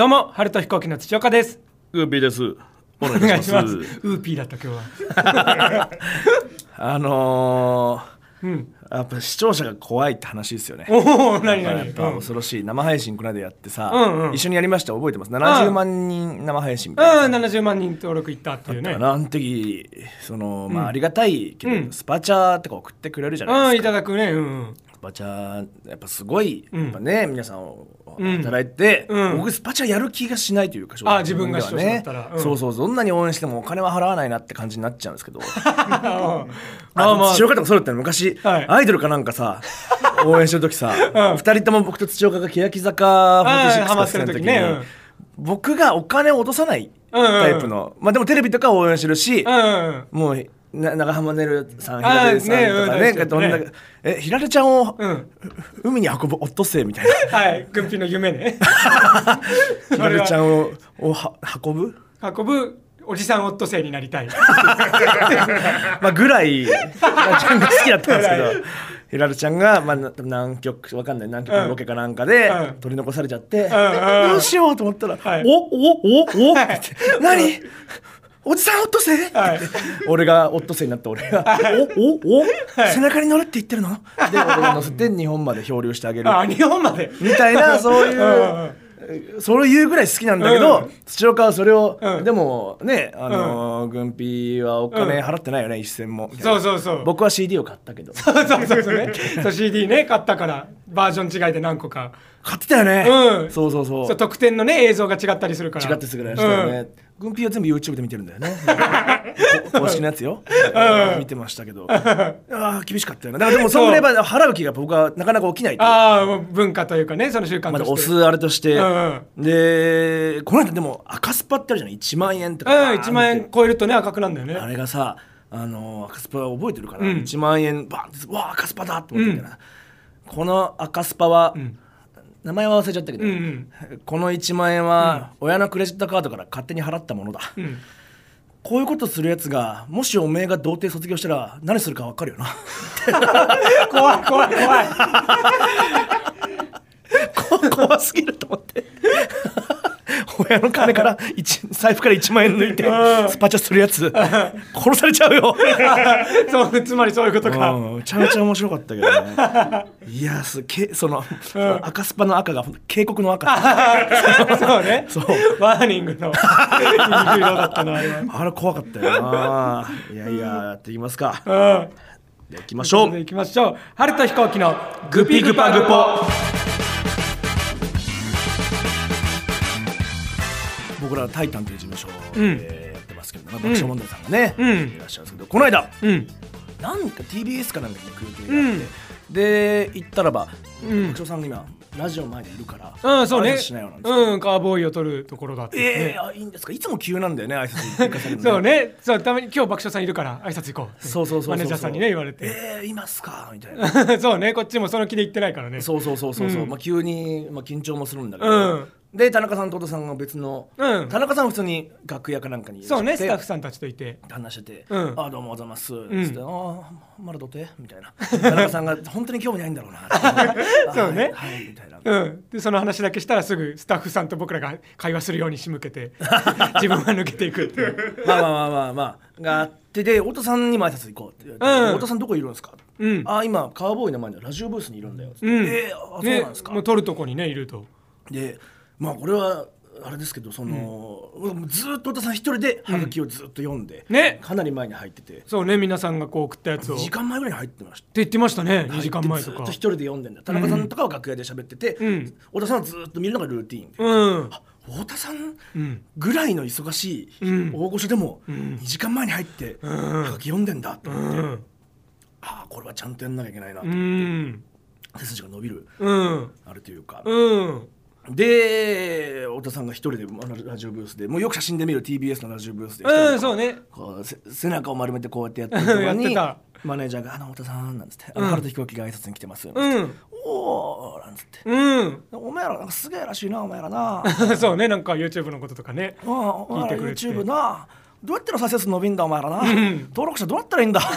どうも春と飛行機の土岡です。グーピーです。お願お願いいしまます。ウーピーだった今日は。あのうん。ー、やっぱ視聴者が怖いって話ですよね。おお何や何っぱ恐ろしい生配信この間やってさ、うんうん。一緒にやりました？覚えてます？70万人生配信みたいなうん。70万人登録いったっていうね。あの時その、まうん。あありがたいけど、うん。スパチャとか送ってくれるじゃないうんいですか、ただくね。うんパチャやっぱすごい、うん。やっぱね皆さんうん。働いて、うん。僕スパチャやる気がしないというか正あ直自分が視聴者だったら。うん。そうそうどんなに応援してもお金は払わないなって感じになっちゃうんですけど。ああまあ。土岡とかそうだったの。昔、はい。アイドルかなんかさ 応援してる時さ、うん。二人とも僕と土岡が欅坂46あーハマってとかしてる時に、僕がお金を落とさないタイプの、まあでもテレビとかは応援してるし、もうな長浜ねるさんあー平出さんとかねうんねねどんなえひられちゃんを、うん。海に運ぶオットセイみたいな。はい軍備の夢ね。ひられちゃんををは運ぶ？運ぶおじさんオットセイになりたい。まあぐらいひられちゃんが好きだったんですけど。ひられちゃんが、まあ、な南極わかんない南極のロケかなんかで、うん。取り残されちゃって、んうん。どうしようと思ったら「はい。おおおおって何？おじさんオットセイ、はい。俺がオットセイになった俺が「おおお、背中に乗るって言ってるの?」で俺が乗せて日本まで漂流してあげる。あ日本まで？みたいな そういうんうんう。それを言うぐらい好きなんだけど、うん。土岡はそれを、うん。でもねあのー軍費はお金払ってないよね、一銭も。そうそうそう。僕は CD を買ったけど。そうそうそう。そうねそう CD ね買ったからバージョン違いで何個か。買ってたよね、うん。そうそうそう。そう特典のね映像が違ったりするから。違ってすぐらいしたよね、軍費は全部 YouTube で見てるんだよね。こ 公式のやつよ、見てましたけど。ああ厳しかったよねだからでもそのぐらいは払う気が僕はなかなか起きないああ文化というかねその習慣として。押すあれとして、うんでこの間でも赤スパってあるじゃない？1万円とかうんバーンって1万円超えるとね赤くなんだよね。あれがさあの赤スパ覚えてるかな、うん。1万円バンってうわあ赤スパだと思ってたら、この赤スパは、ん。名前は忘れちゃったけど、うんうん。この1万円は親のクレジットカードから勝手に払ったものだ、うん。こういうことするやつがもしおめえが童貞卒業したら何するか分かるよな。怖い怖い怖い。怖すぎると思って親の金から一財布から1万円抜いてうん。スパチャするやつ。殺されちゃうよ。そうつまりそういうことか。うん。めちゃめちゃ面白かったけどね。いやすけその、赤スパの赤が警告の赤。そうね。そう。ワーニングのあれ怖かったよな。いやいややっていきますか。うん。じゃあ行きましょう。行きましょう。春と飛行機のグピグパグポ僕らタイタンという事務所うん。でやってますけど、まあ爆笑問題さんがね、うん。いらっしゃるんですけどこの間うん。なんか TBS かなんかに空気があって、で行ったらば、うん。爆笑さんが今ラジオ前でいるから、うんそうね。挨拶しないようなんカーボーイを取るところだってえね。ー、あいいんですか？いつも急なんだよね挨拶行かされるの そうね。そうたまに今日爆笑さんいるから挨拶行こうそうそうそうそうマネージャーさんにね言われて。えー、いますか？みたいな。そうね。こっちもその気で言ってないからね。そうそうそうそうそう、うん。まあ急にまあ緊張もするんだけど、うんで田中さんと太田さんが別の、うん。田中さんは普通に楽屋かなんかにいらっしゃって。そうねスタッフさんたちといて。話してて「うん。あどうもおはようございます」ん。つって「ああまだどて?」みたいな。田中さんが本当に興味ないんだろうな。そうね。はい、はいみたいな。うん、でその話だけしたらすぐスタッフさんと僕らが会話するように仕向けて 自分は抜けていくっていう。まあまあまあまあまあ。があってで太田さんにも挨拶行こうって言われて、うん太田さんどこいるんですか?」うんあ今カーボーイの前のラジオブースにいるんだよ」つって。うん。えーあそうねなんですか、もう撮るとこにねいると。でまあこれはあれですけどその、ずーっと太田さん一人でハガキをずっと読んで、ね。かなり前に入ってて。そうね皆さんがこう送ったやつを。2って時間前ぐらいに入ってました。言ってましたね2時間前とか。ずっと一人で読んでんだ。田中さんとかは楽屋で喋ってて、うん。太田さんはずっと見るのがルーティーンで、うん。太田さんうんぐらいの忙しいうん大御所でもん。2時間前に入ってん。はがき読んでんだとう思って、ん。ああこれはちゃんとやんなきゃいけないなとう思って、ん。背筋が伸びる。うん。あれというか、うんで太田さんが一人であのラジオブースでもうよく写真で見る TBS のラジオブースでうんそうね。こうせ背中を丸めてこうやってやってるところやってにた。マネージャーが「あの太田さん」なんつって「あうん。の春と飛行機が挨拶に来てます」うん。おーなんつって。うん「お前らなんかすげえらしいなお前らな」そうねなんか YouTube のこととかね聞いてくれて。YouTube などうやったら再生数伸びんだお前らな、ん。登録者どうやったらいいんだ。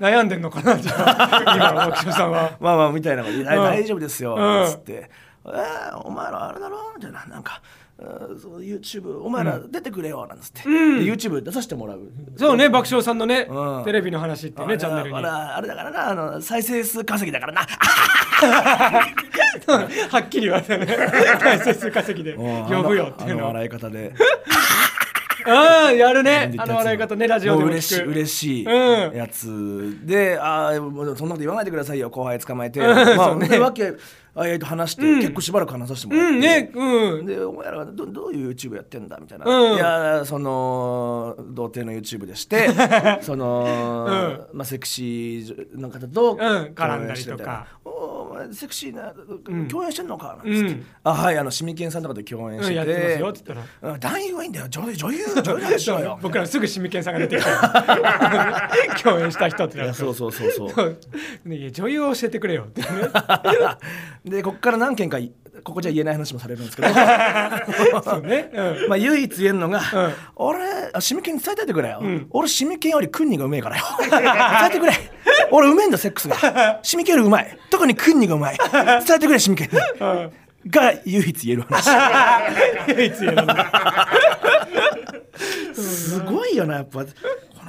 悩んでんのかなじゃあ。今の爆笑さんは。まあまあみたいなこと。大丈夫ですよ」うん。つって。「えー、お前らあれだろ?」みたいな。なんか。YouTube お前ら出てくれよなんつって、うん。で YouTube 出させてもらう。そうね爆笑さんのね、うん。テレビの話ってねチャンネルに。あれあれだからなあの再生数稼ぎだからな。はっきり言われたね。再生数稼ぎで呼ぶよっていうの笑い方でああやるね。あの笑い方ねラジオで嬉しい嬉しいうん。やつ。で、ああもうそんなこと言わないでくださいよ。後輩捕まえて、んまあねでわけあいと話して、結構しばらく話させてもらって、うんね。うん。でお前らはどどういう YouTube やってんだみたいな、うん。いやその童貞の YouTube でして その、まあ、セクシーの方と絡んだりとかセクシーな共演してんのかなんつって、うん。あはいあのシミケンさんとかで共演してやってますよって言ったら。うん男優はいいんだよ。女優女優女優でしょうよ。僕らすぐシミケンさんが出てきた 共演した人ってなそうそうそうそう。女優を教えてくれよってね。でここから何件かいここじゃ言えない話もされるんですけど。そうね、うん。まあ唯一言えるのが、ん。俺あシミケンに伝えててくれよ、俺シミケンよりクンニがうめえからよ。伝えてくれ。俺うめえんだセックスが。シミケンよりうまい。特にクンニがうまい。伝えてくれシミケンに、が唯一言える話。唯一言えるすごいよなやっぱ。こ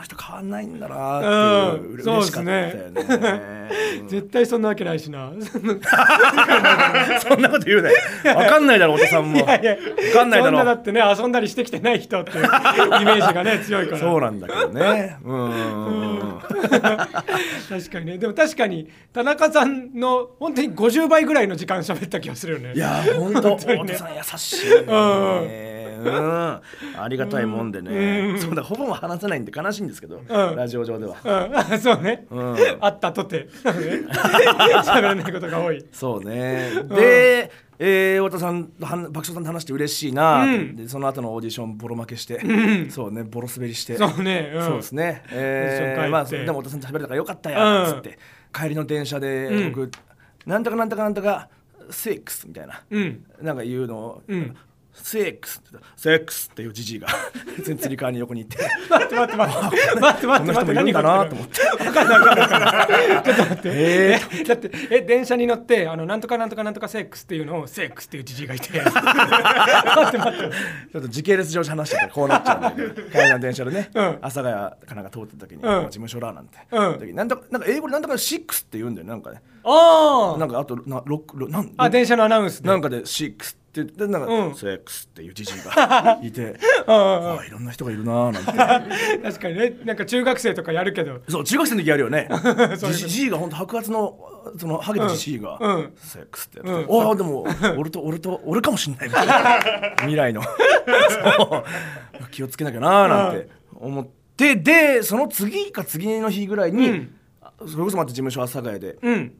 の人変わんないんだなっていう、うん。嬉しかったよね。絶対そんなわけないしな。そんなこと言うねわかんないだろお父さんも。いやいや。わかんないだろ。そんなだってね遊んだりしてきてない人っていう イメージがね強いから。そうなんだけどね。うん。確かにね。でも確かに田中さんの本当に50倍ぐらいの時間喋った気がするよね。いや本当。当にね。さん優しいね。うん。ありがたいもんでね。そうだほぼ話せないんで悲しいんですけどラジオ上では。うん。あそうね、ん。会ったとて。喋らないことが多い。そうね。でえー太田さんとは爆笑さんと話して嬉しいな。うん。でその後のオーディションボロ負けして。そうねボロ滑りして。そうね、うん、そうですね。えー、まあでも太田さんと喋れたからよかったよっつって、帰りの電車でうん。僕、なんとかなんとかなんとかセックスみたいな、うん。なんか言うのを、んセックスってセックスっていうじじいが。全つり革に横にいて。待って待って待って。待って待って待って。何だが起きなと思って分かんない分かんないちょっと。待ってえってえ電車に乗ってあのなんとかなんとかなんとかセックスっていうのをセックスっていうじじいがいて。待って待って。ちょっと時系列上話してたらこうなっちゃうんだけど帰りの電車でね、うん。阿佐ヶ谷かなんか通ってた時に、うん。事務所らなんて、うん。なんとなんか英語でなんとかシックスって言うんだよねなんかね。あなんかあとなロックロなんあ電車のアナウンスで。なんかでシックスって言ってなんか、うん。セックスっていうじじいが いてああいろんな人がいるなーなんて。確かにね。なんか中学生とかやるけど。そう中学生の時やるよね。じじいが本当白髪のそのハゲたじじいが、うん。うん。セックスってやってて、うん。おおでも俺と俺と俺かもしんないみたいな。未来の。気をつけなきゃなーなんて思ってでその次か次の日ぐらいに、うん。それこそまた事務所阿佐ヶ谷でうん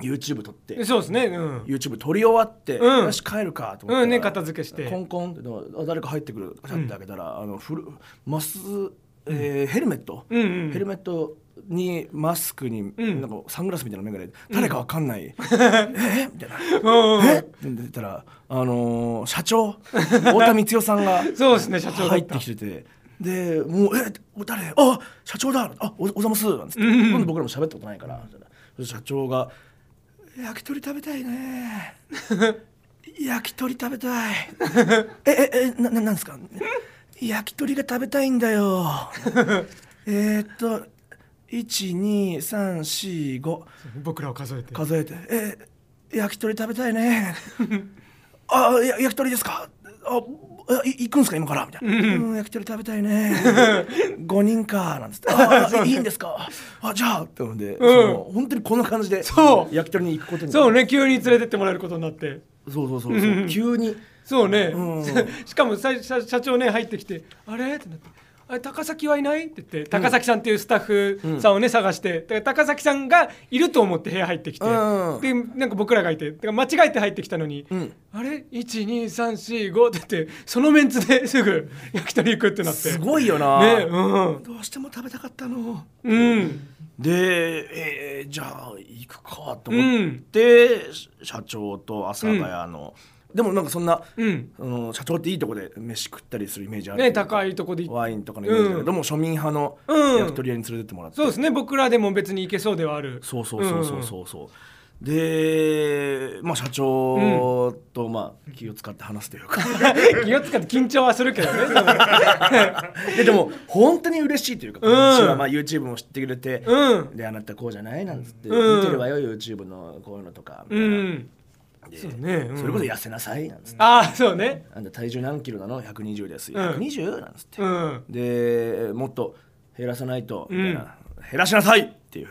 YouTube 撮って。そうですね。うん。YouTube 撮り終わって、うん。よし帰るかと思って、うんね片付けして。コンコンってあ誰か入ってくるって開けたら、あのフルマス、えーヘルメット、うんうん。ヘルメットにマスクに、ん。なんかサングラスみたいな眼鏡で誰かわかんない、えー？みたいな。うんえ？って言ったら、あのー社長？太田光代さんが そうですね社長だ入ってきてて。でもう「え？誰？あ社長だ！あおおざます」なんつって、今度僕らも喋ったことないから社長が「焼き鳥食べたいね。焼き鳥食べたい。えええなななんですか？焼き鳥が食べたいんだよ。えーっと12345僕らを数えて。数えて「え焼き鳥食べたいね。あや焼き鳥ですか？あ行くんすか？今から」みたいな「うん、焼き鳥食べたいね。5人か」なんつって「あいいんですか。あじゃあ」って思うんで、その本当にこんな感じでそう。焼き鳥に行くことにそうね急に連れてってもらえることになって。そうそうそうそう。急に。そうね、うん。しかもさ社社長ね入ってきて「あれ?」ってなって「あれ高崎はいない?」って言って高崎さんっていうスタッフさんをね探して。だから高崎さんがいると思って部屋入ってきて、うんでなんか僕らがいて。だから間違えて入ってきたのに「ん。あれ？12345」って言ってそのメンツで すぐ焼き鳥行くってなって。すごいよな、ねうん。どうしても食べたかったの。うん。で、えーじゃあ行くかと思って、社長と阿佐ヶ谷の、でもなんかそんな、うん。あの社長っていいとこで飯食ったりするイメージある。ね高いとこで行っワインとかのイメージだけど、うん。も庶民派のうん焼き鳥屋に連れてってもらって、そうですね僕らでも別に行けそうではあるそうそうそうそうそうそう。で、まあ、社長と、まあ、気を使って話すというか。気を使って緊張はするけどね ででも本当に嬉しいというか、うん。私はまあ YouTube も知ってくれて、うん。であなたこうじゃないなんつって、うん。見てるわよ YouTube のこういうのとかみたいな、うんでそうねうん。それこそ痩せなさいなんつって、ああそうね。あんた体重何キロなの？120です、うん。120なんつって、うん。でもっと減らさないと、うん。みたいな。減らしなさい！っていう。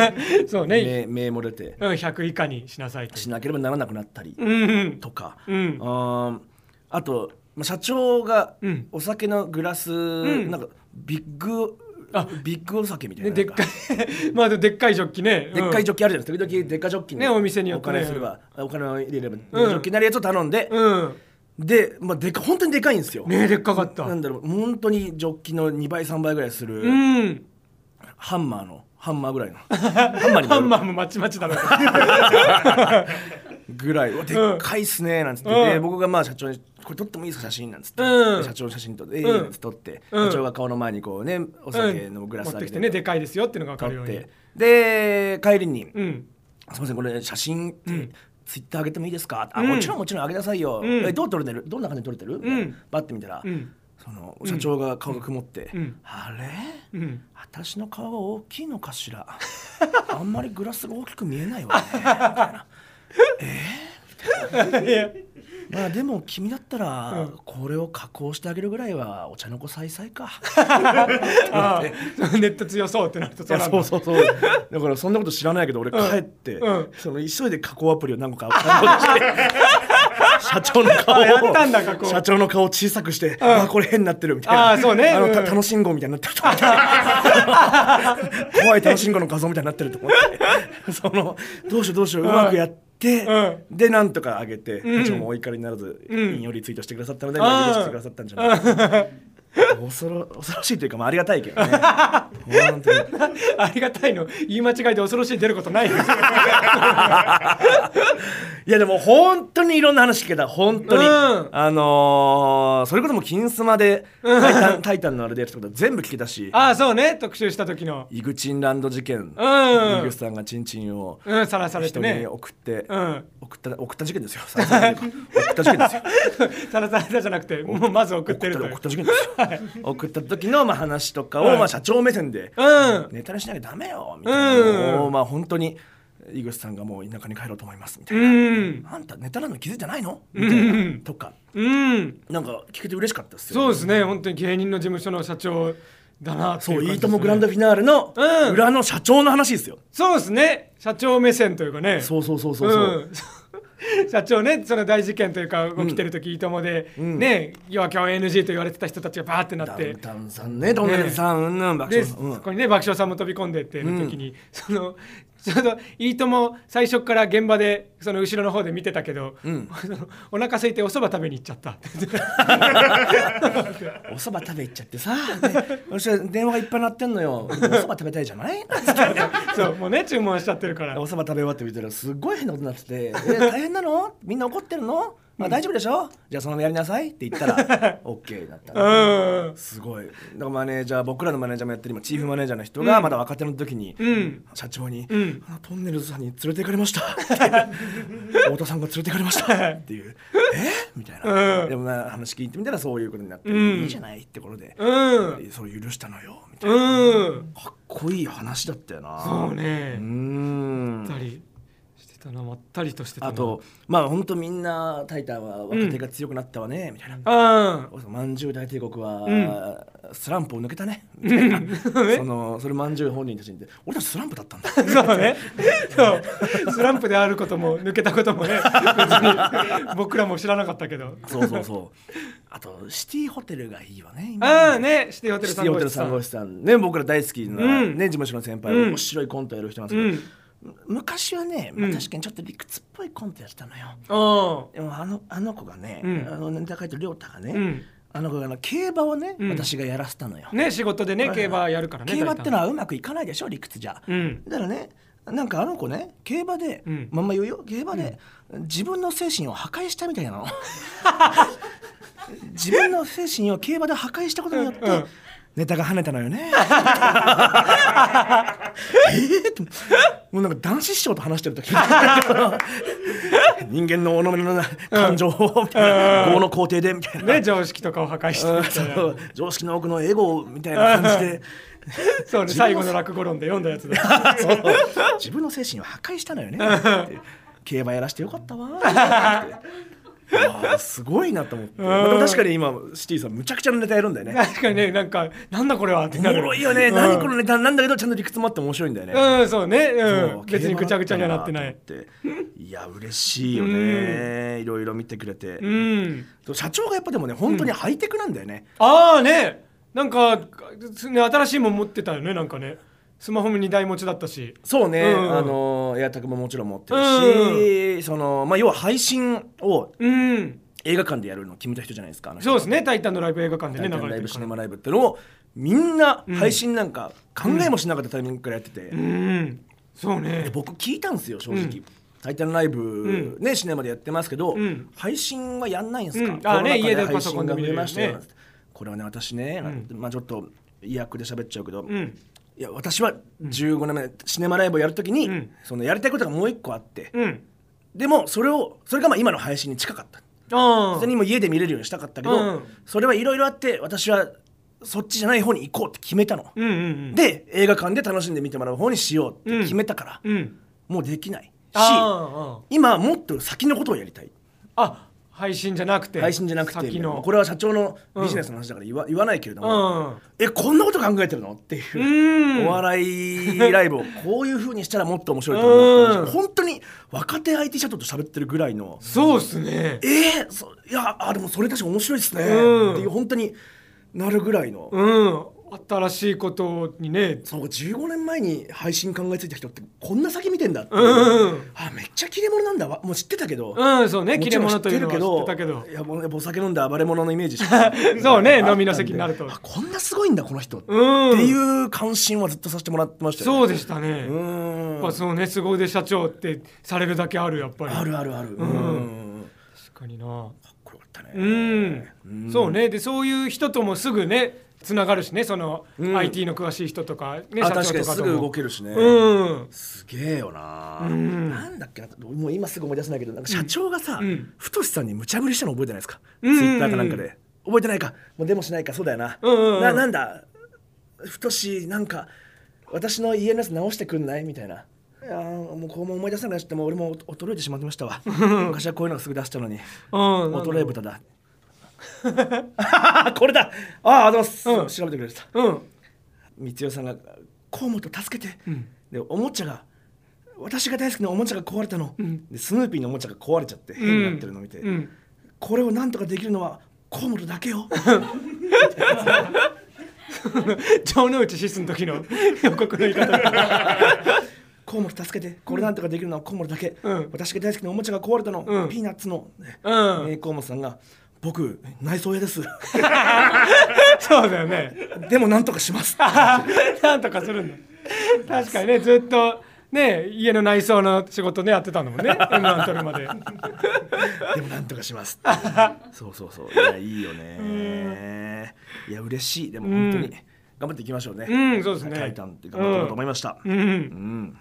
そうね。名名も出て。うん100以下にしなさいとしなければならなくなったりうん。とか、うん。あーあとまあ社長がうん。お酒のグラス、ん。なんかビッグあビッグお酒みたいな。ねでっかい。まあでっかいジョッキね。でっかいジョッキあるじゃないですか。時々でっかいジョッキにねお店によお金すればお金を入れれば、ジョッキになるやつを頼んで、うん。で、まあ、でか本当にでかいんですよ、ねでっかかった。なんだろう本当にジョッキの2倍3倍ぐらいする、うん。ハンマーのハンマーぐらいの。ハンマーにハンマーもまちまちだろぐらい、でっかいっすねなんつって、うん。で僕がまあ社長に「これ撮ってもいいですか写真」なんつって、うん。で社長の写真撮って「ええ撮って、うん。社長が顔の前にこうねお酒のグラス持ってきあげて,、てねでかいですよっていうのが分かるように。で帰りに「うん。すみませんこれ写真って、うん。ツイッター上げてもいいですか?」あうん。もちろんもちろん上げなさいよ、うん。えどう撮れてる？どんな感じで撮れてる?」うん。バッて見たら、うん。その社長が顔が曇って「うん。あれ？うん。私の顔は大きいのかしら？あんまりグラスが大きく見えないわね」みたいな。いやまあでも君だったらうんこれを加工してあげるぐらいはお茶の子さいさいか。ネット強そうってなるといやなんだそうそうそう。だからそんなこと知らないけど俺帰って、うんその急いで加工アプリを何個か 社長の顔を社長の顔を小さくして、あこれ変になってるみたいな。あそうねあの、うんた楽しんごみたいになってると思って。怖い楽しんごの画像みたいになってると思って。そのどうしようどうしよううまくやって。うでなんとか上げて、うん。もお怒りにならず、うん。引用リツイートしてくださったので、あー許してくださったんじゃないかな 恐ろ恐ろしいというか、まあ、ありがたいけどね。ありがたいの。言い間違いで恐ろしい出ることないよ いやでも本当にいろんな話聞けた。本当に、うん。あのーそれこそもう金スマで「タイタンタイタン」のあれでやったこと全部聞けたし。ああそうね。特集した時の。イグチンランド事件、うん。イグさんがチンチンをうんさらされて人にね送って、うん。送った送った事件ですよ。さらされて送った事件ですよ。さらされたじゃなくてもうまず送ってる送った事件ですよ、送った時のまあ話とかを、はいまあ、社長目線で、うん。ネタにしなきゃダメよみたいなのを、うん。まあ本当に井口さんがもう田舎に帰ろうと思いますみたういな、ん。あんたネタなのに気づいてないの？みたいな、うんとか。うん。なんか聞けて嬉しかったですよそうですね。本当に芸人の事務所の社長だなっていそうう「感じですね。いいともグランドフィナーレ」のうん。裏の社長の話ですよ、そうですね。社長目線というかね。そうそうそうそうそう、ん 社長ねその大事件というか起きてる時、いいともで、うん。ね要は今日 NG と言われてた人たちがバーってなって。ダウンタウンさんねトンさん、うん。うん爆で、笑さん、うんそこにね爆笑さんも飛び込んでっていう時に、そのちょうどいいとも最初から現場でその後ろの方で見てたけど、うん。そのお腹空いてお蕎麦食べに行っちゃった。お蕎麦食べ行っちゃってさでそ電話がいっぱい鳴ってんのよ。お蕎麦食べたいじゃない？そうもうね注文しちゃってるから。お蕎麦食べ終わってみたらすっごい変なことになってて「え大変なの？みんな怒ってるの？まあ大丈夫でしょ？じゃあそのままやりなさい」って言ったら OK だった。のうん。すごい。だからマネージャー僕らのマネージャーもやってる今チーフマネージャーの人がうん。まだ若手の時に、うん。社長に、うん。あのトンネルズさんに連れて行かれました」太田さんが連れて行かれました」っていう「え？みたいな、うん。でもな話聞いてみたらそういうことになって、うん。いいじゃないってことで、うん。それ許したのよ。みたいな、うん。かっこいい話だったよな。そうね。うーんたなまったりとしてたな。あとまあ本当みんな「タイタンは若手が強くなったわね」みたいな。うん「まんじゅう大帝国は、うん。スランプを抜けたね」みたいな、そのそれまんじゅう本人たちに。言って「俺たちスランプだったんだ」そうね。そう。スランプであることも抜けたこともね、別に。僕らも知らなかったけど。そうそうそう。あとシティホテルがいいわね今。ああね、シティホテルシティホテ。ルさんね僕ら大好きな、うん。ね事務所の先輩、うん。面白いコントやる人なんうですけど、ん。昔はね、まあ、うん。確かにちょっと理屈っぽいコントやってたのよ、あでもあのあの子がね、うん。あのネタ書いてる亮太がね、うん。あの子があの競馬をね、うん。私がやらせたのよ、あ。ね、仕事でね、はい競馬やるからね。競馬ってのは。はうまくいかないでしょ理屈じゃ、うん。だからねなんかあの子ね競馬で、うん。まんま言うよ競馬で、自分の精神を破壊したみたいなの自分の精神を競馬で破壊したことによって、ネタが跳ねたのよね。えってもうなんか男子師匠と話してる時。人間の己の感情をみたいな。業の肯定でみたいな、ね常識とかを破壊して常識の奥のエゴみたいな感じで。そうね最後の落語論で読んだやつだ。自分の精神を破壊したのよね。競馬やらしてよかったわってすごいなと思って、まあでも確かに今シティさんむちゃくちゃなネタやるんだよね。確かにねなんかなんだこれはっておなる。もろいよね、うん。何このネタなんだけどちゃんと理屈もあって面白いんだよね、うんそうね。うそん別にぐちゃぐちゃにはなってない。って。いや嬉しいよね。いろいろ見てくれて、うん。社長がやっぱでもね本当にハイテクなんだよね、ああね。なんか、ね、新しいもん持ってたよねなんかねスマホも2台持ちだったし。そうね、うん。あのエアタグももちろん持ってるし、そのまあ要は配信をうん。映画館でやるのを決めた人じゃないですかそうですね「タイタン」のライブ映画館でタイタンライブシネマライブってのをみんな配信なんか考えもしなかったタイミングからやってて、うん。そうね。で僕聞いたんですよ正直、うん。タイタンライブ、ねシネマでやってますけど、うん。配信はやんないんですか、うん。あね家で配信が増えましたこれはね私ね、まあちょっと意訳で喋っちゃうけど、うんいや私は15年目、シネマライブをやるときに、うん。そのやりたいことがもう一個あって、うん。でもそれをそれがまあ今の配信に近かった。あそれにも家で見れるようにしたかったけど、うん。それはいろいろあって私はそっちじゃない方に行こうって決めたの、うんうんうん。で映画館で楽しんで見てもらう方にしようって決めたから、うん。もうできないし今もっと先のことをやりたい。ああ配信じゃなくて配信じゃなくて。先の。これは社長のビジネスの話だから言わ,、言わないけれどうも、ん。えこんなこと考えてるの？っていう。うん。お笑いライブを こういうふうにしたらもっと面白いと思ったんですうん。本当に若手 IT 社長と喋ってるぐらいの。そうっすね。えー、そいやあでもそれ確か面白いですね、うん。っていう本当になるぐらいの、うん新しいことにね。そう15年前に配信考えついた人ってこんな先見てんだって、う。んあめっちゃ切れ者なんだわ。もう知ってたけど、うんそうね。切れ者というのは知って知たけど。いやもうお酒飲んだ暴れ者のイメージ そうね飲みの席になると。あこんなすごいんだこの人、うんっていう関心はずっとさせてもらってましたよ、そうでしたね。うーん。やっぱそうね凄腕社長ってされるだけあるやっぱり。あるあるある。うん。確かにな。かっこよかったね。うん、うん。そうね。でそういう人ともすぐねつながるしねその、うん。IT の詳しい人とか。ねあ社確かにすぐ長とかとも。動けるしね、うん。すげえよな、うん。なんだっけなもう今すぐ思い出せないけどなんか社長がさ、うん。太さんに無茶ぶりしたの覚えてないですか、うん。ツイッターかなんかで。覚えてないか。もうでもしないか。そうだよな、うんうんうん。ななんだ？太しなんか私の家のやつ直してくんない？みたいな。いやーもうこうも思い出せなくな。っちゃってもう俺も衰えてしまってましたわ。昔はこういうのがすぐ出したのに。うん。衰え豚だ これだ。ああありがとうございます、うん。調べてくれてた。うん。光代さんが「河本助けて」ん。でおもちゃが私が大好きなおもちゃが壊れたの、ん。でスヌーピーのおもちゃが壊れちゃって変になってるのを見て、うん。これをなんとかできるのは河本だけよ。城之内シスの時の 予告の言い方。河本助けて。これなんとかできるのは河本だけ、うん。私が大好きなおもちゃが壊れたの、うん。ピーナッツの、ねうん。えー河本さんが「僕内装屋です。そうだよね。でもなんとかします」なんとかするんだ。確かにねずっとね家の内装の仕事ねやってたんだもんね M1 取るまで。でもなんとかしますそうそうそう。いやいいよね。いや嬉しい。でも本当に頑張っていきましょうね、うんそうですね。タイタンって頑張っていこうと思いました、うん。うん。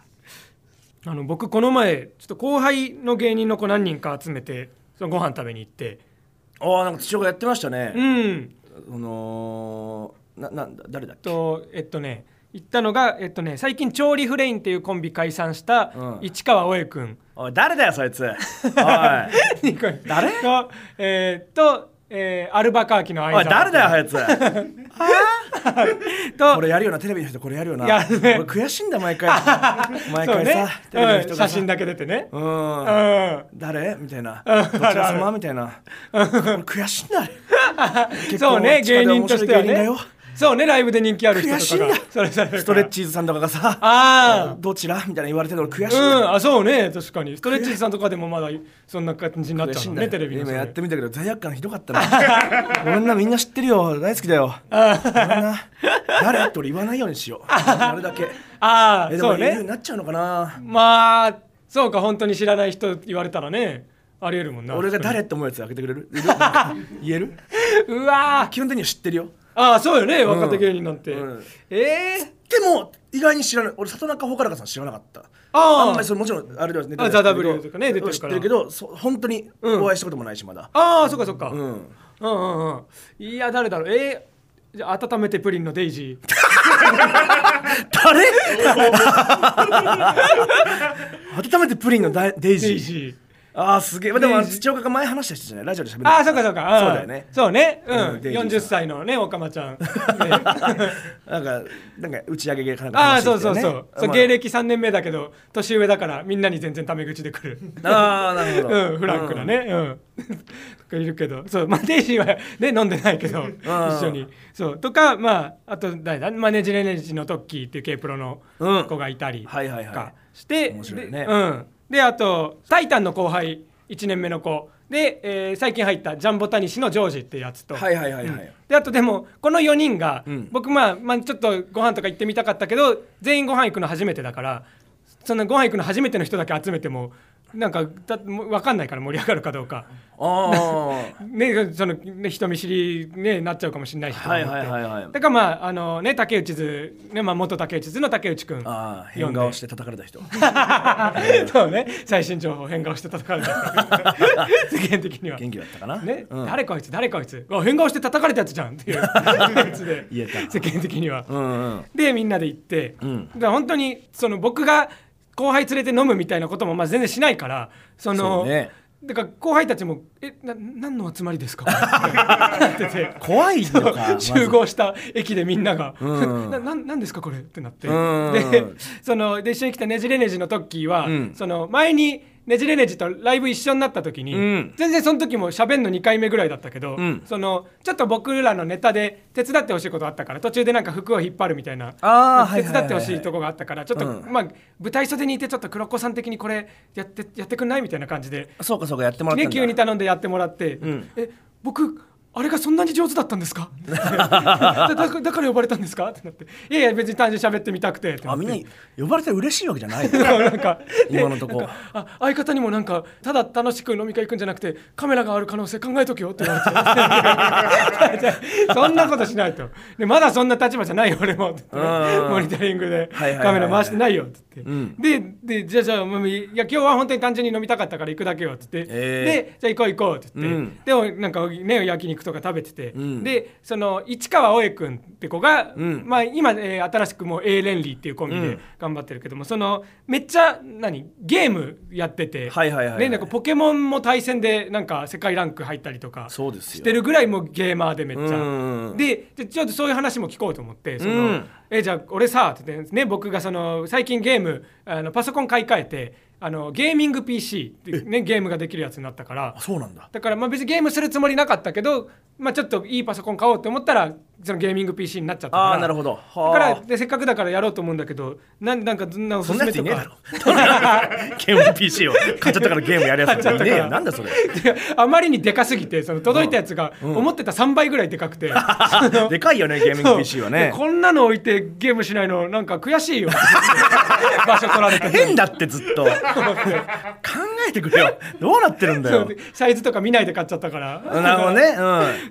あの僕この前ちょっと後輩の芸人の子何人か集めてそのご飯食べに行ってああなんか土屋がやってましたね、うん。そのななんだ誰だっけ？とえっとね行ったのがえっとね最近調理フレインっていうコンビ解散したうん。市川大江くん。おい誰だよそいつ。おい。誰？とえーっと、えーアルバカーキのお相い誰だよあいつ。とこれやるよなテレビの人これやるよな。ね俺悔しいんだ毎回。毎回さ、テレビの人うん写真だけ出てね。ううん。ん誰？みたいな。どちら様みたいな。俺悔しいんだ。結構そうね芸人としてはねそうねライブで人気ある人とかが。悔しいんだそれそれ。ストレッチーズさんとかがさあどちらみたいな言われてるの俺悔しあいうんあそうね確かに。ストレッチーズさんとかでもまだそんな感じになっちゃうのねテレビの今やってみみたけど罪悪感ひどかったな。ごめんなみんな知ってるよ。大好きだよ。ごめんな。誰？って俺言わないようにしよう。あれだけ。ああそうね。になっちゃうのかな。まあそうか本当に知らない人言われたらねありえるもんな俺が誰って思うやつ開けてくれる？言える？うわー。基本的には知ってるよああそうよね若手芸人なんて、うん。ええでも意外に知らない。俺里中ほからかさん知らなかった。あーあんまりそれもちろんあれではネタあでは知ってるけど。ザ W とかね出てるから。知ってるけどそう本当にお会いしたこともないしまだ。ああそっかそっか、うん。うんうんうん。いや誰だろう。えー、じゃあ温めてプリンのデイジー。誰？温めてプリンのデイジーああすげえ、まあ、でも土岡が前話した人じゃない？ラジオで喋る。ああそっかそっか、んそうだよね。そうね。うん、うんデイジーさん。40歳のねおかまちゃん、ね、なんかなんか打ち上げかなんかああそうそうそう,、そう。まあ。芸歴3年目だけど年上だからみんなに全然タメ口で来る。ああなるほど、うん、フランクなね、うん、いるけど。そう、まあ、デイジーはね飲んでないけど一緒に。そう。とかまああと誰だ？マネジネネジのトッキーっていう K プロのうん。子がいたりとはいはいはい。かして、面白いね。で,、うん、であと「タイタン」の後輩1年目の子。で、えー最近入ったジャンボタニシのジョージっていうやつと、はいはいはいはい、であとでもこの4人が、うん。僕まあ、まあちょっとご飯とか行ってみたかったけど全員ご飯行くの初めてだからそのご飯行くの初めての人だけ集めてもなんかだ分かんないから盛り上がるかどうか。あ ね、そのね人見知り、ね、なっちゃうかもしれないし。はいはいはいはい。だからまああのね竹内図、ねまあ、元竹内図の竹内くんああ変顔して叩かれた人。そうね。最新情報変顔して叩かれた世間的には。元気だったかな？ね、うん、誰こいつ？誰こいつ？あ変顔して叩かれたやつじゃん。っていう。やつで言えた。世間的には、うんうん。でみんなで行って、うん。本当にその僕が後輩連れて飲むみたいなこともまあ全然しないからそのだから後輩たちも「えな何の集まりですか?」ってなってて。怖いの集合した駅でみんなが「うん。なななんですかこれ?」ってなって。うん。でそので一緒に来たねじれねじのトッキーは、うん。その前にねじれねじとライブ一緒になった時に、うん。全然その時も喋んの2回目ぐらいだったけど、うん。そのちょっと僕らのネタで手伝ってほしいことあったから途中でなんか服を引っ張るみたいな手伝ってほしいとこがあったからちょっと、うん。まあ舞台袖にいてちょっと黒子さん的にこれやってやってくんないみたいな感じでそうかそうかやってもらったんだ。ね急に頼んでやってもらって、ん。え僕あれがそんなに上手だったんですか？だだだから呼ばれたんですか？ってなって。いやいや別に単純に喋ってみたくてあみんな呼ばれて嬉しいわけじゃないの？なんかで今のとこ。あ相方にもなんかただ楽しく飲み会行くんじゃなくてカメラがある可能性考えとけよって言われて。そんなことしないと。でまだそんな立場じゃないよ俺も。モニタリングで。カメラ回してないよって、うん。ででじゃあじゃあもういや今日は本当に単純に飲みたかったから行くだけよって言って、えー。でじゃあ行こう行こうって言って、うん。でもなんかね焼肉とか食べてて、うん。でその市川大江君って子が、うん。まあ今、えー新しくもう A レンリーっていうコンビでうん。頑張ってるけども、そのめっちゃ何ゲームやってて、はいはいはいはい。ねなんかポケモンも対戦でなんか世界ランク入ったりとかしてるぐらいもうゲーマーでめっちゃ。うんででちょっとそういう話も聞こうと思ってその、うんえじゃあ俺さって言ってね僕がその最近ゲームあのパソコン買い替えてあのゲーミング PC ってねゲームができるやつになったから。あそうなんだ。だからまあ別にゲームするつもりなかったけど、まあ、ちょっといいパソコン買おうって思ったらそのゲーミング PC になっちゃったから。ああなるほど。だはあ。からでせっかくだからやろうと思うんだけどなんなんかそんなおすすめとか。ゲーム PC を。買っちゃったからゲームやるやついねえよ。なんだそれ。で あまりにでかすぎてその届いたやつが思ってた3倍ぐらいでかくて、そのでかいよねゲーミング PC はね。こんなの置いてゲームしないのなんか悔しいよ。場所取られて変だってずっと。考えてくれよ。どうなってるんだよ。サイズとか見ないで買っちゃったから。なるほどね。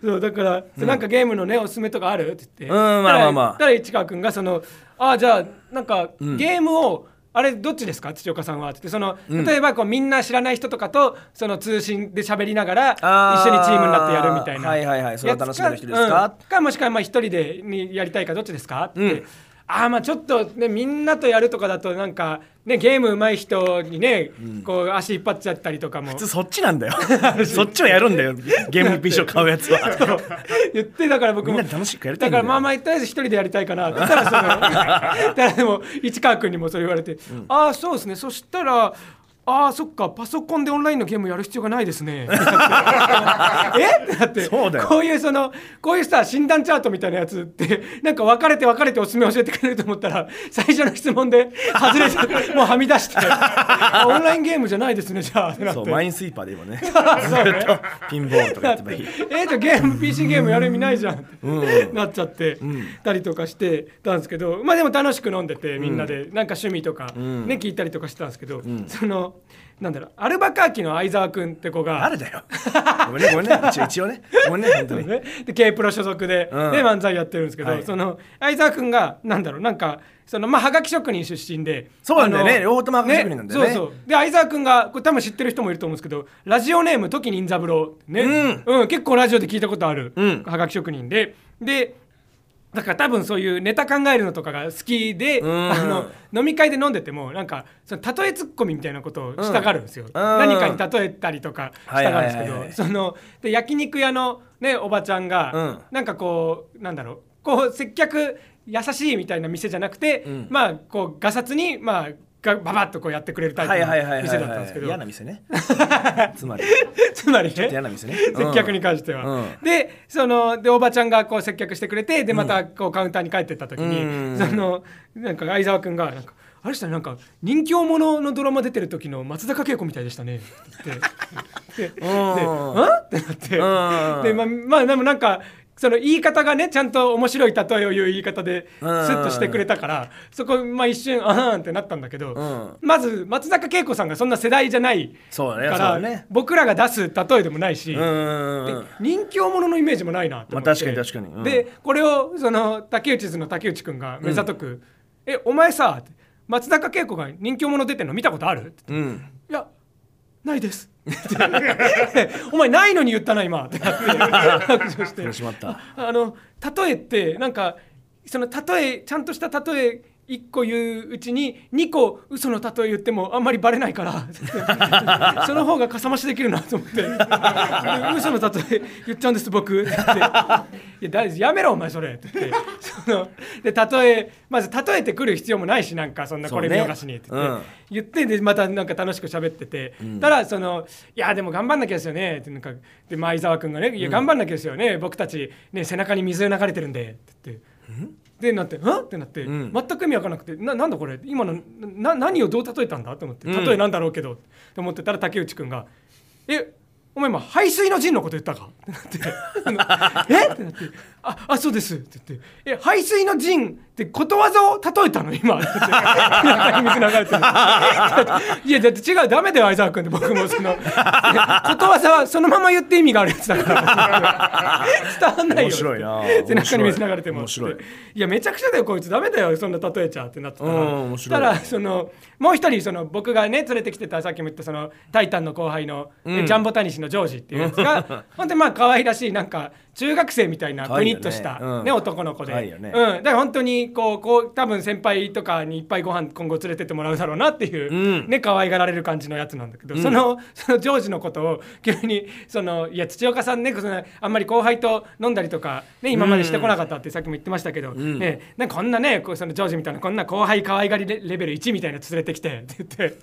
うん。そうだから、なんかゲームのねおすすめとかあるって言って、うんまあまあまあ。だから市川君がそのあじゃあなんか、ゲームをあれどっちですか？土岡さんはってその、例えばこうみんな知らない人とかとその通信で喋りながら一緒にチームになってやるみたいな。はいはいはい。それは楽しめる人ですか？うん。かもしくはまあ一人でにやりたいかどっちですか？って、うんああまあちょっとねみんなとやるとかだとなんかねゲーム上手い人にね、こう足引っ張っちゃったりとかも。普通そっちなんだよ。そっちをやるんだよ。ゲーム PC を買うやつは。言ってだから僕も。楽しくやりたいだからまあまあとりあえず一人でやりたいかな。って言ったらそのだからでも市川君にもそれ言われて、ああそうですね。そしたらああそっかパソコンでオンラインのゲームやる必要がないですね。え？ってなって。そうだよ。こういうそのこういうさ診断チャートみたいなやつってなんか分かれて分かれておすすめ教えてくれると思ったら最初の質問で外れてもうはみ出して。あオンラインゲームじゃないですねじゃあ。ってなってそうマインスイーパーで今ね。ずそうね。ピンボールとかやってばいいえー、じゃあゲーム PC ゲームやる意味ないじゃん。って、なっちゃって、たりとかしてたんですけどまあでも楽しく飲んでてみんなで、なんか趣味とか、ん。ね聞いたりとかしてたんですけど、そのなんだろうアルバカーキの相沢君って子が。誰だよ。ごめんねごめんね。一応一応ね。ごめんね本当に。ね、で K プロ所属で,、うん。で漫才やってるんですけど、はい。その相沢君がなんだろうなんかそのまあはがき職人出身でそうなんだよね。両方ともはがき職人なんだよね。そうそう。で相沢君がこれ多分知ってる人もいると思うんですけどラジオネーム時任三郎ね、うん。結構ラジオで聞いたことある、うん。はがき職人で。でだから多分そういうネタ考えるのとかが好きで、うん。あの飲み会で飲んでてもなんかその例えツッコミみたいなことをしたがるんですよ、ん。何かに例えたりとかしたがるんですけど、そので焼肉屋のねおばちゃんが、うん。なんかこうなんだろうこう接客優しいみたいな店じゃなくて、ん。まあこうがさつにまあがババッとこうやってくれるタイプはいはいはいはいの店だったんですけど。嫌な店ね。つまり。つまりね。嫌な店ね。接客に関しては、うん。でそのでおばちゃんがこう接客してくれてでまたこうカウンターに帰ってった時に、うん。そのなんか相沢君がなんか「あれしたらなんか人気者のドラマ出てる時の松坂慶子みたいでしたね」ってででで「うん。うん?」ってなって。うん。でまあまあでもなんかその言い方がねちゃんと面白い例えを言う言い方でスうん。ッとしてくれたからそこまあ一瞬あーんってなったんだけど、うん。まず松坂慶子さんがそんな世代じゃないそうだね。から、そうだね。僕らが出す例えでもないし、うんうんうん人気者のイメージもないなって思って、まあ確かに確かに。うん。でこれをその竹内図の竹内くんが目ざとく「えお前さって松坂慶子が人気者出てんの見たことある?」ってうん。いやないです」って お前ないのに言ったな今」ってなって。拍手してしまった。あの例えってなんかその例えちゃんとした例え1個言ううちに2個嘘の例え言ってもあんまりバレないから。その方がかさ増しできるなと思って。で 嘘の例え言っちゃうんです僕。って。言って「いや大やめろお前それ」って。言ってそので例えまず例えてくる必要もないしなんかそんなこれ見逃しに。って言って,、言ってでまたなんか楽しく喋ってて、ただその「いやでも頑張んなきゃですよね」ってなんかで前澤君がね「いや頑張んなきゃですよね、僕たち、ね、背中に水流れてるんで」って。言って。でなって「ん?」ってなって、ん。全く意味わからなくてななんだこれ？今のな何をどう例えたんだ？と思ってうん例えなんだろうけど、と思ってたら竹内君が「えお前今排水の陣のこと言ったか?」ってなって。あの「え？っ?」てなって「ああそうです」って言って「え排水の陣ってことわざを例えたの？今」って言って。水流れてる。いやだって違う。ダメだよ相沢君って。僕もその。ことわざはそのまま言って意味があるやつだから。伝わんないよ。面白いな。背中に水流れても面白い。いやめちゃくちゃだよこいつ。ダメだよそんな例えちゃってなってたら。うんたらそのもう一人その僕がね連れてきてたさっきも言ったその「タイタン」の後輩の、うん。ジャンボタニシのジョージっていうやつが本当にまあ可愛らしいなんか中学生みたいなプ可愛いよね。ニッとした、うん。ね男の子で、ね。うん、だから本当にこうこう多分先輩とかにいっぱいご飯今後連れてってもらうだろうなっていう、うん。ね可愛がられる感じのやつなんだけど、そのそのジョージのことを急にそのいや土岡さんねそのあんまり後輩と飲んだりとか、ね、今までしてこなかったってさっきも言ってましたけど、ん。ね、なんかこんなねこうそのジョージみたいなこんな後輩可愛がりレレベル1みたいな連れてきてって言って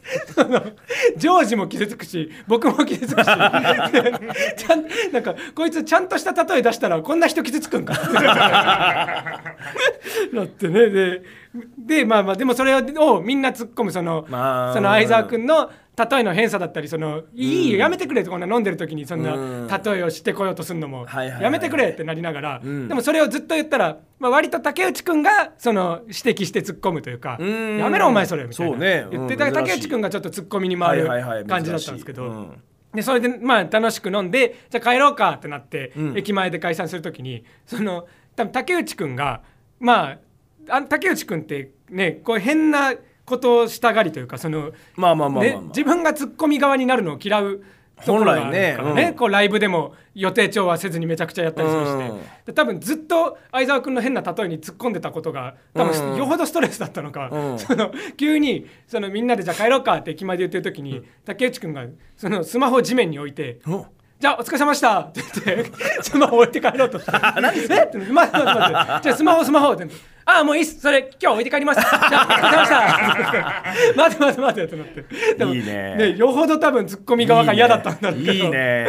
ジョージも傷つくし僕も傷つくし ちゃんなんかこいつちゃんとした例え出したらこんな人傷つくんか。だってね。ででまあまあでもそれをみんな突っ込むその,、まあ。その相沢君の例えの偏差だったりそのいいよやめてくれってこんな飲んでる時にそんうん。な例えをしてこようとするのもやめてくれってなりながら、ん。でもそれをずっと言ったら、まあ、割と竹内君がその指摘して突っ込むというか「うん。やめろお前それ」みたいな。言って竹内君がちょっと突っ込みに回る感じだったんですけど。でそれでまあ楽しく飲んでじゃあ帰ろうかってなって、うん。駅前で解散するときにその多分竹内くんがまああ竹内くんってねこう変なことをしたがりというかその、まあまあまあまあまあ、ね自分がツッコミ側になるのを嫌う本来ね。うんこうライブでも予定調和せずにめちゃくちゃやったりして、うん。で多分ずっと相沢君の変な例えに突っ込んでたことが多分、うん。よほどストレスだったのか、うん。その急にそのみんなでじゃあ帰ろうかって駅前で言ってる時に、竹内くんがそのスマホを地面に置いてお。じゃあお疲れ様でした。って言って スマホ置いて帰ろうとして え？って待って待って待ってじゃあスマホスマホってああもういいっす。それ今日置いて帰ります。じゃあお疲れ様でした。待って待って待ってってなって。でもいいね。よほど多分ツッコミ側が嫌だったんだろうけど。いいね。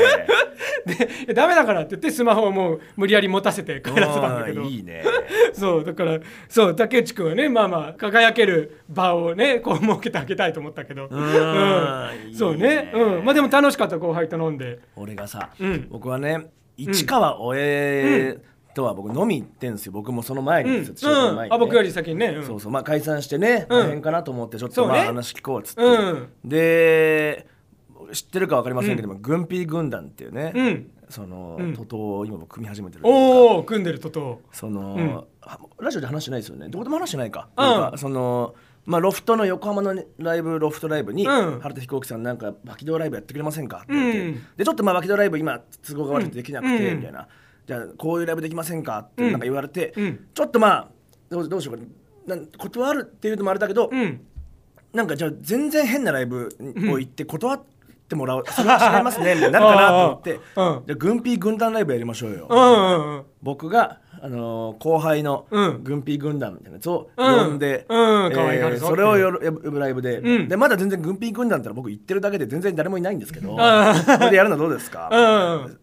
でダメだからって言ってスマホをもう無理やり持たせて帰らせたんだけど。うんいいね。そうだからそう竹内君はねまあまあ輝ける場をねこう設けてあげたいと思ったけど。んうん。そうね。うん。まあでも楽しかった後輩と飲んで。俺がさ、うん。僕はね市川おえとは僕飲み行ってんですよ。僕もその前うん、にうん。あ僕より先にね、うん。そうそう。まあ解散してね、うん。大変かなと思ってちょっとまあ話聞こうっつって、うん。で知ってるか分かりませんけども、軍ピー軍団っていうね、うん。その、うん。徒党を今僕組み始めてるおお組んでるととその、ラジオで話してないですよね。どこでも話してないか,、うん。なんかそのまあロフトの横浜のねライブロフトライブに、うん。原田飛行機さんなんかバキドーライブやってくれませんかって言って、うん。でちょっとまあバキドーライブ今都合が悪くてできなくて、うん。みたいなじゃあこういうライブできませんか？ってうん。なんか言われて、うん。ちょっとまあどうどうしようか。ななん断るっていうのもあれだけど、うん。なんかじゃあ全然変なライブを行って断ってもらう、それは違いますね みたいになるかなと思って、ああああじゃあ軍ピー軍団ライブやりましょうよ、うんうんうん。僕が、あのー後輩のうん。軍ピー軍団みたいなやつをうん。呼んで、うん。可愛がるぞそれをよろ呼ぶライブで,、うん。でまだ全然軍ピー軍団ってのは僕言ってるだけで全然誰もいないんですけど、ん。それでやるのどうですか、うん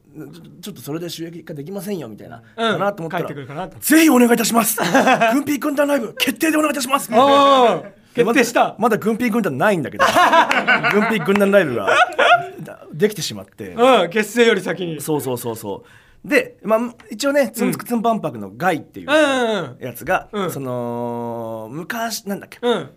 ちょっとそれで収益化できませんよみたいな、うん。かなと思った帰らってくるかなと。ぜひお願いいたします。軍ピー軍団ライブ決定でお願いいたします。決定した。まだ軍ピー軍団ないんだけど。軍ピー軍団ライブができてしまって。うん結成より先に。そうそうそうそうで、まあ、一応ねツンツクツン万博のガイっていううんうんやつが、うん。その昔なんだっけ、うん。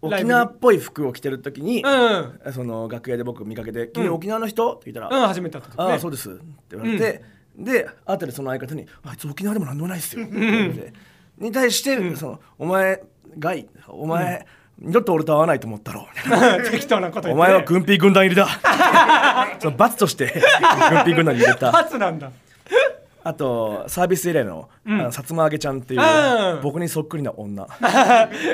沖縄っぽい服を着てる時に、うんその楽屋で僕見かけて「君うん。沖縄の人?」って聞いたら「うん始めたってことあねあそうです」って言われて、で後でその相方に「あいつ沖縄でもなんでもないですよ」って言われてに対して、その「お前ガイお前、二度と俺と会わないと思ったろ」みたいな。適当なこと言ってお前は軍ピー軍団入りだ。その罰として軍ピー軍団に入れた。初なんだあとサービスエリアの,、あの薩摩揚げちゃんっていう、うん。僕にそっくりな女。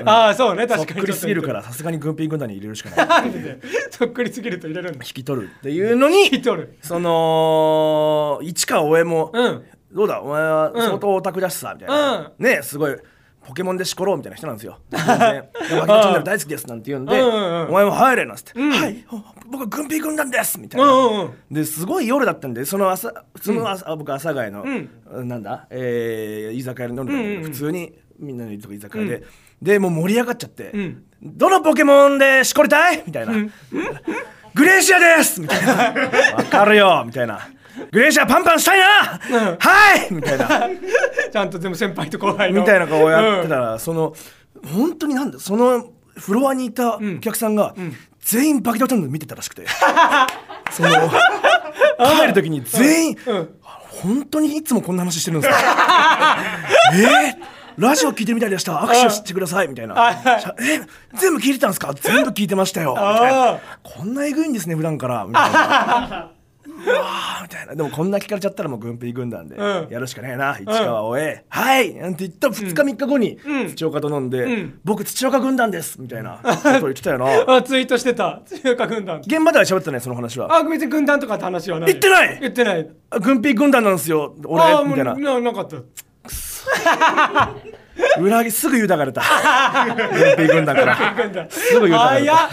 ああそうね。そっ確かに。くりすぎるからさすがに軍ピー軍団に入れるしかない。そっくりすぎると入れるんだ。引き取るっていうのに引き取る。その市川大江も、うん。どうだ？お前は相当オタクだしさみたいな、ねすごいポケモンでしころうみたいな人なんですよ。全然。でも「秋チャンネル大好きです」なんて言うんで「うんうんうん。お前も入れ」なんつって「ん。はいお僕は軍ピー軍団です」みたいうんな。ですごい夜だったんでその朝その朝、僕阿佐ヶ谷の、うなんだ、えー居酒屋で飲んで普通にみんなのいるとこ居酒屋で、でもう盛り上がっちゃって、ん。どのポケモンでしこりたいみたいな、グレーシアですみたいな。わかるよみたいなグレーシアパンパンしたいな、はい！みたいな。ちゃんと全部先輩と後輩の。みたいな顔をやってたら、その本当になんだそのフロアにいたお客さんが、全員バキドーチャンネル見てたらしくて。その帰る時に全員、うん。本当にいつもこんな話してるんですか？えーラジオ聞いてるみたいでした。握手してください。みたいな。え全部聞いてたんですか？全部聞いてましたよ。みたいな。あこんなえぐいんですね普段から。みたいなうわーみたいな。でもこんな聞かれちゃったらもう軍備軍団でうん。やるしかねえな、市川をえ。はいなんて言った2日3日後に土岡と飲んで、ん。僕土岡軍団ですみたいなことを言ってたよな。ああツイートしてた。中華軍団。現場では喋ってないその話は。あ別に軍団とかって話はない。言ってない。言ってない。あ軍備軍団なんですよ俺みたいな。ななかった裏切すぐ言うたかれた軍備軍団から。軍団すぐ言うたかれ早たっ。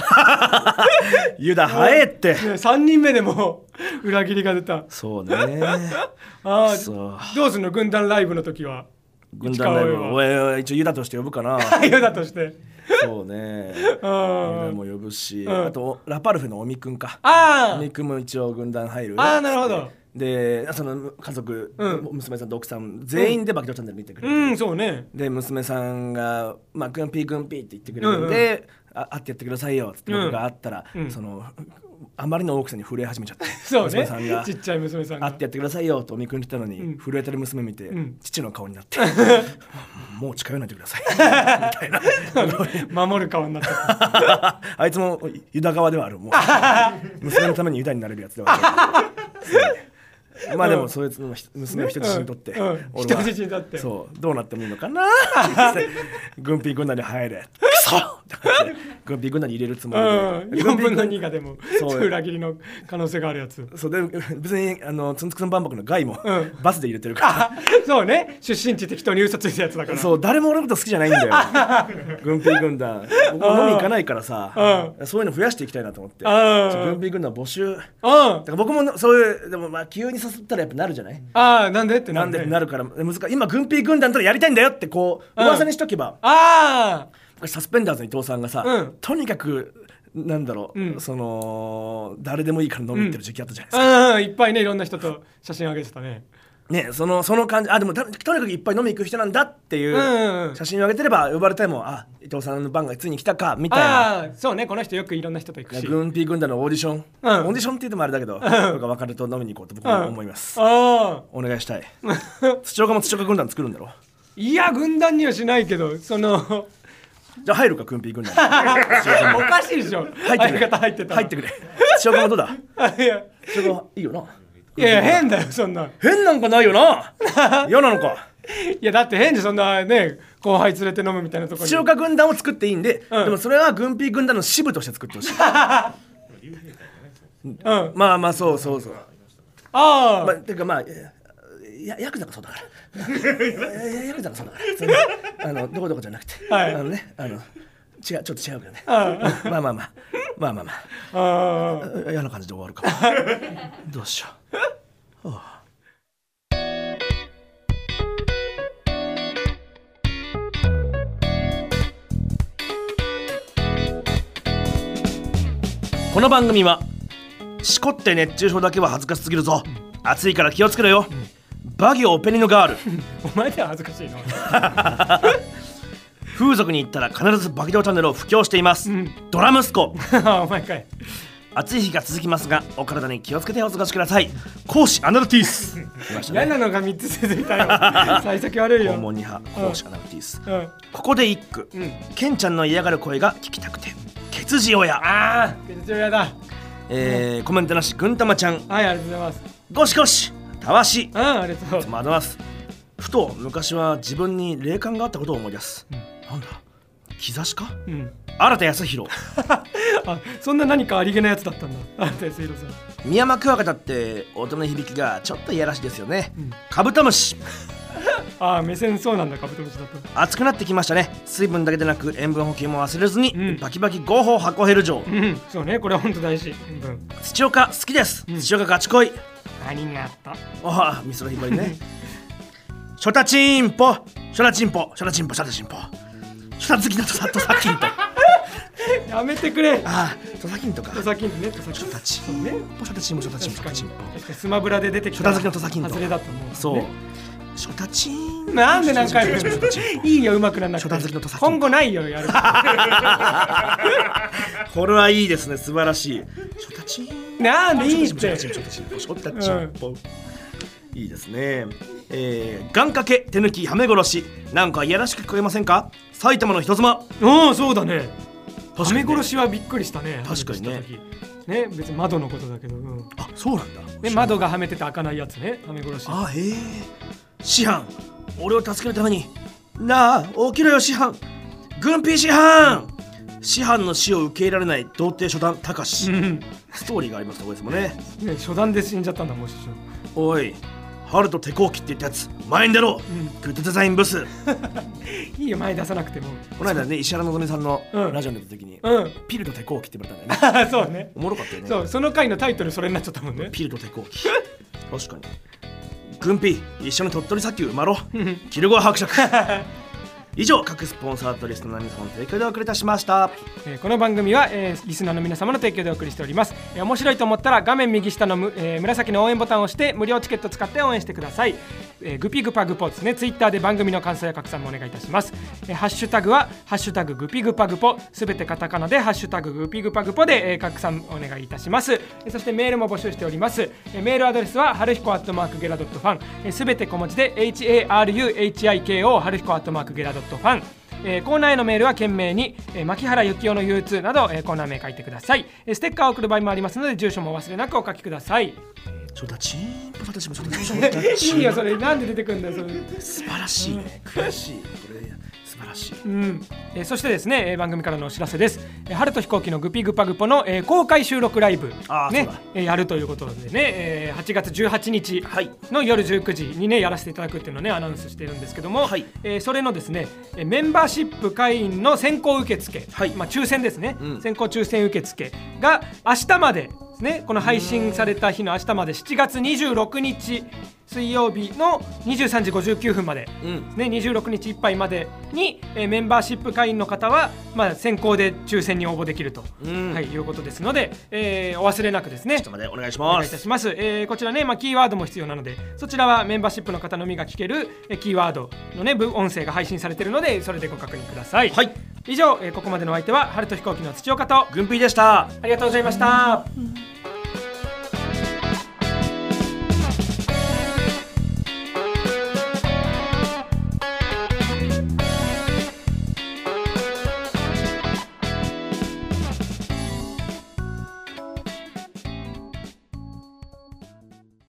言うだ早えって。ね3人目でもう裏切りが出た。そうね。ああそう。どうすんの軍団ライブの時は？軍団ライブ俺一応ユダとして呼ぶかな。言うだとして。そうね。ユあダも呼ぶし、うん。あとラパルフェの尾身くんか。あ尾身くんも一応軍団入る。ああなるほどでその家族、うん。娘さんと奥さん全員でバキドーチャンネル見てくれうて、んそうね。で娘さんが「まあ、グンピーグンピー」って言ってくれるんで「あ会ってやってくださいよ」ってうん僕が会ったら、うん。そのあまりの大きさに震え始めちゃって。そうね。娘さんがちっちゃい娘さんが。会ってやってくださいよと尾身くん言ったのに、うん。震えてる娘見て、ん。父の顔になって もう近寄らないでください。みたいな。守る顔になったあいつもユダ側ではある。もう娘のためにユダになれるやつではあるまあでもそいつの娘を人質にとって、人質にとってそうどうなってもいいのかな軍備軍団に入れクソ軍備軍団に入れるつもうん。りで、4分の2がでも裏切りの可能性があるやつ。そう。で別にあのツンツクツン万博のガイも、うん。バスで入れてるかそうね。出身地適当に嘘ついたやつだから。らそう誰も俺のこと好きじゃないんだよ。軍備軍団。僕も飲み行かないからさ。そういうの増やしていきたいなと思って。軍備軍団募集。うん。だから僕もそういうでもまあ急に誘ったらやっぱなるじゃない？ああなんで？ってななんでってなるから。難しい。今軍備軍団とやりたいんだよってこううん。噂にしとけば、あ昔サスペンダーズの伊藤さんがさ、うん。とにかくなんだろう、うん。その誰でもいいから飲みに行ってる時期あったじゃないですか、あうんいっぱいねいろんな人と写真あげてたね。ねそのその感じあでもたとにかくいっぱい飲み行く人なんだっていうんうんううん。写真を上げてれば呼ばれてもあ伊藤さんの番がついに来たかみたいな。ああそうねこの人よくいろんな人と行くし。軍 P 軍団のオーディション、うん。オーディションって言ってもあれだけど、僕が分かると飲みに行こうと僕も思います、ああお願いしたい。土岡も土岡軍団作るんだろいや軍団にはしないけどそのじゃあ入るか軍 P 軍団おかしいでしょ入ってくれ。入ってたら入ってくれ。土岡もどうだ？あい。や土岡いいよな。いやいや変だよそんな。変なんかないよな。嫌なのか。いやだって変じゃんそんなね後輩連れて飲むみたいなところに。土岡軍団を作っていいんで、うん。でもそれは軍 P 軍団の支部として作ってほしい。うん。あまあまあそうそうそう。あ、まあ、てかまあえやヤクザがそうだからやヤクザがそうだからそのあのどこどこじゃなくて、はいあのねあの違うちょっと違うけどねあまあまあまあまあまあまあああ嫌な感じで終わるかどうしようこの番組はしこって熱中症だけは恥ずかしすぎるぞ暑いから気をつけろよ、バギオオペニのガール。お前では恥ずかしいの？風俗に行ったら必ずバギドチャンネルを布教しています、ドラ息子。あ お前かい。暑い日が続きますがお体に気をつけてお過ごしください。講師アナルティース。ねなのが3つ続いたよ。幸先悪いよ。訪問に派講師アナルティース。うん。ここで一句、うん。ケンちゃんの嫌がる声が聞きたくて。ケツジ親ああ血中嫌だ。えーコメントなしぐんたまちゃん。はいありがとうございます。ゴシゴシたわし。うんありがとう。惑わす。ふと昔は自分に霊感があったことを思い出す、なんだ？兆しか？うん。新田康弘。あそんな何かありげなやつだったんだ。あんたすいません。宮山クワガタって音の響きがちょっといやらしいですよね、ん。カブトムシ。ああ目線そうなんだカブトムシだと。暑くなってきましたね。水分だけでなく塩分補給も忘れずに、うん。バキバキ合法箱ヘル城うん。そうね。これは本当大事。うん。土岡好きです、土岡ガチ恋ありがとう。ああ美空ひばり ね。ショタチンポ。ショタチンポ。ショタチンポショタチンポ。ショタ好きなトサトサキントやめてくれ。ああトサキントか。土佐金ね土佐金ショタチンポ。ショタチンポショタチンポショタチンポ。スマブラで出てきた。初太好きの土佐金と。外れだったもんそう、ねショタチンなんで何回もいいようまくなんなくて。今後ないよやるこれはいいですね。素晴らしい。ショタチンなんでいいって。ショタチンポショタチンポショタチンポいいですねえー、願掛け手抜きはめ殺しなんかいやらしく聞こえませんか埼玉の人妻おおそうだねはめ殺しはびっくりしたね確かにねね別に窓のことだけど、うんあそうなんだね、窓がはめてて開かないやつねはめ殺しあへえ師範俺を助けるために。なあ起きろよ師範軍備師範師範の死を受け入れられない童貞初段高志うん。ストーリーがありますとこですもんね。ね初段で死んじゃったんだもう師匠おい春と手こうきって言ったやつ。前に出ろ、ん。グッドデザインブス。いいよ前出さなくても。この間ね石原のぞみさんのうん。ラジオに出た時に、うん。ピルと手こうきって言われたんだよね。そうね。おもろかったよね。そうその回のタイトルそれになっちゃったもんね。ピルと手こうき。確かに軍備一緒に鳥取砂丘埋まろう。キルゴア伯爵以上各スポンサーとリストの皆様の提供でお送りいたしました。えーこの番組は、えーリスナーの皆様の提供でお送りしております、えー面白いと思ったら画面右下のむ、えー紫の応援ボタンを押して無料チケット使って応援してください、えーグピグパグポですね。ツイッターで番組の感想や拡散もお願いいたします、えーハッシュタグはハッシュタググピグパグポ。すべてカタカナでハッシュタググピグパグポで、えー拡散お願いいたします、えーそしてメールも募集しております、えーメールアドレスははるひこアットマークゲラドットファン。すべて小文字で HARUHIKO はるひこアットマークゲラドットファン。えーコーナーへのメールは懸命に、えー、牧原幸雄の U2 など、えーコーナー名書いてください、えーステッカーを送る場合もありますので住所もお忘れなくお書きください。ちょっとチンポタタチもちょっとちょっといいよそれなんで出てくるんだよそれ素晴らしいね悔しいこれ素晴らしいうんえーそしてですね、えー番組からのお知らせです。えー春と飛行機のグピグパグポの、えー公開収録ライブねあーそうだ、えーやるということでね、えー8月18日はいの夜19時にねやらせていただくっていうのをねアナウンスしてるんですけども、はいえーそれのですねえーメンバーシップ会員の先行受付、はいまあ抽選ですね、うん先行抽選受付が明日までねこの配信された日の明日まで7月26日。水曜日の23時59分まで、うん。ね、26日いっぱいまでに、えーメンバーシップ会員の方は、まあ、先行で抽選に応募できると、うん。はい、いうことですので、えーお忘れなくですね。ちょっと待ってお願いしお願ますいいたします、えーこちらね、まあ、キーワードも必要なのでそちらはメンバーシップの方のみが聞ける、えーキーワードのねぶ音声が配信されているのでそれでご確認ください、はい。以上、えーここまでのお相手は春と飛行機の土岡と軍ピーでした。ありがとうございました。うん